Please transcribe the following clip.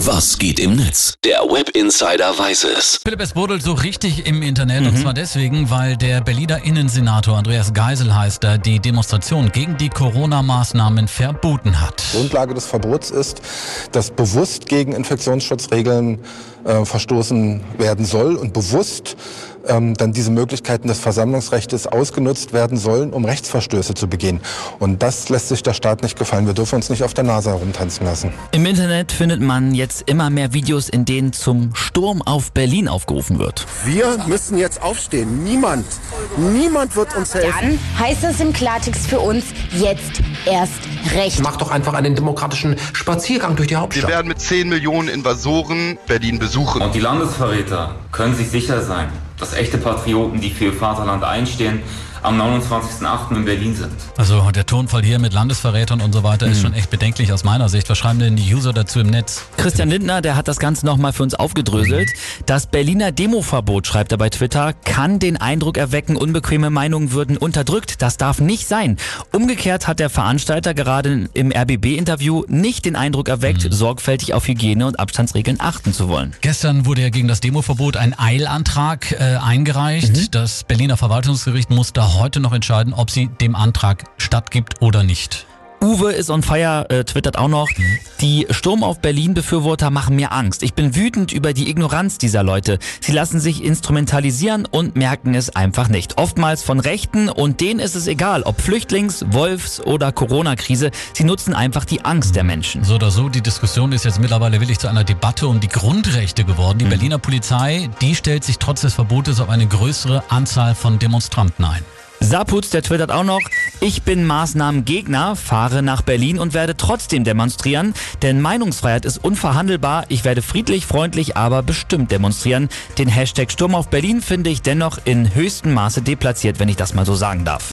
Was geht im Netz? Der Web Insider weiß es. Philipp, es brodelt so richtig im Internet und zwar deswegen, weil der Berliner Innensenator Andreas Geisel heißt er, die Demonstration gegen die Corona-Maßnahmen verboten hat. Grundlage des Verbots ist, dass bewusst gegen Infektionsschutzregeln äh, verstoßen werden soll und bewusst ähm, dann diese Möglichkeiten des Versammlungsrechts ausgenutzt werden sollen, um Rechtsverstöße zu begehen. Und das lässt sich der Staat nicht gefallen. Wir dürfen uns nicht auf der Nase herumtanzen lassen. Im Internet findet man jetzt immer mehr Videos, in denen zum Sturm auf Berlin aufgerufen wird. Wir müssen jetzt aufstehen. Niemand, niemand wird uns helfen. Dann heißt es im Klartext für uns jetzt erst recht. Mach doch einfach einen demokratischen Spaziergang durch die Wir Hauptstadt. werden mit 10 Millionen Invasoren Berlin besuchen. Und die Landesverräter können sich sicher sein, dass echte Patrioten, die für ihr Vaterland einstehen, am 29.08. in Berlin sind. Also der Tonfall hier mit Landesverrätern und so weiter ist schon echt bedenklich aus meiner Sicht. Was schreiben denn die User dazu im Netz? Christian Lindner, der hat das Ganze nochmal für uns aufgedröselt. Das Berliner Demoverbot, schreibt er bei Twitter, kann den Eindruck erwecken, unbequeme Meinungen würden unterdrückt. Das darf nicht sein. Umgekehrt hat der Veranstalter gerade im RBB-Interview nicht den Eindruck erweckt, sorgfältig auf Hygiene- und Abstandsregeln achten zu wollen. Gestern wurde ja gegen das Demoverbot ein Eilantrag äh, eingereicht. Das Berliner Verwaltungsgericht muss da heute noch entscheiden, ob sie dem Antrag stattgibt oder nicht. Uwe ist on fire, äh, twittert auch noch. Die Sturm auf Berlin-Befürworter machen mir Angst. Ich bin wütend über die Ignoranz dieser Leute. Sie lassen sich instrumentalisieren und merken es einfach nicht. Oftmals von Rechten und denen ist es egal, ob Flüchtlings-, Wolfs- oder Corona-Krise. Sie nutzen einfach die Angst der Menschen. So oder so, die Diskussion ist jetzt mittlerweile willig zu einer Debatte um die Grundrechte geworden. Die Berliner Polizei, die stellt sich trotz des Verbotes auf eine größere Anzahl von Demonstranten ein. Saputz, der twittert auch noch, ich bin Maßnahmengegner, fahre nach Berlin und werde trotzdem demonstrieren, denn Meinungsfreiheit ist unverhandelbar. Ich werde friedlich, freundlich, aber bestimmt demonstrieren. Den Hashtag Sturm auf Berlin finde ich dennoch in höchstem Maße deplatziert, wenn ich das mal so sagen darf.